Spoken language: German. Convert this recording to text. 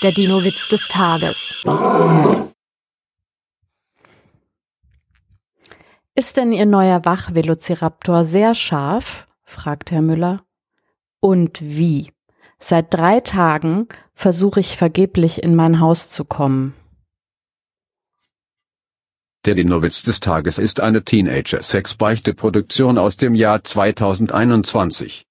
Der Dino-Witz des Tages. Ist denn Ihr neuer Wachvelociraptor sehr scharf? fragt Herr Müller. Und wie? Seit drei Tagen versuche ich vergeblich in mein Haus zu kommen. Der Dinowitz des Tages ist eine Teenager-Sex-Beichte-Produktion aus dem Jahr 2021.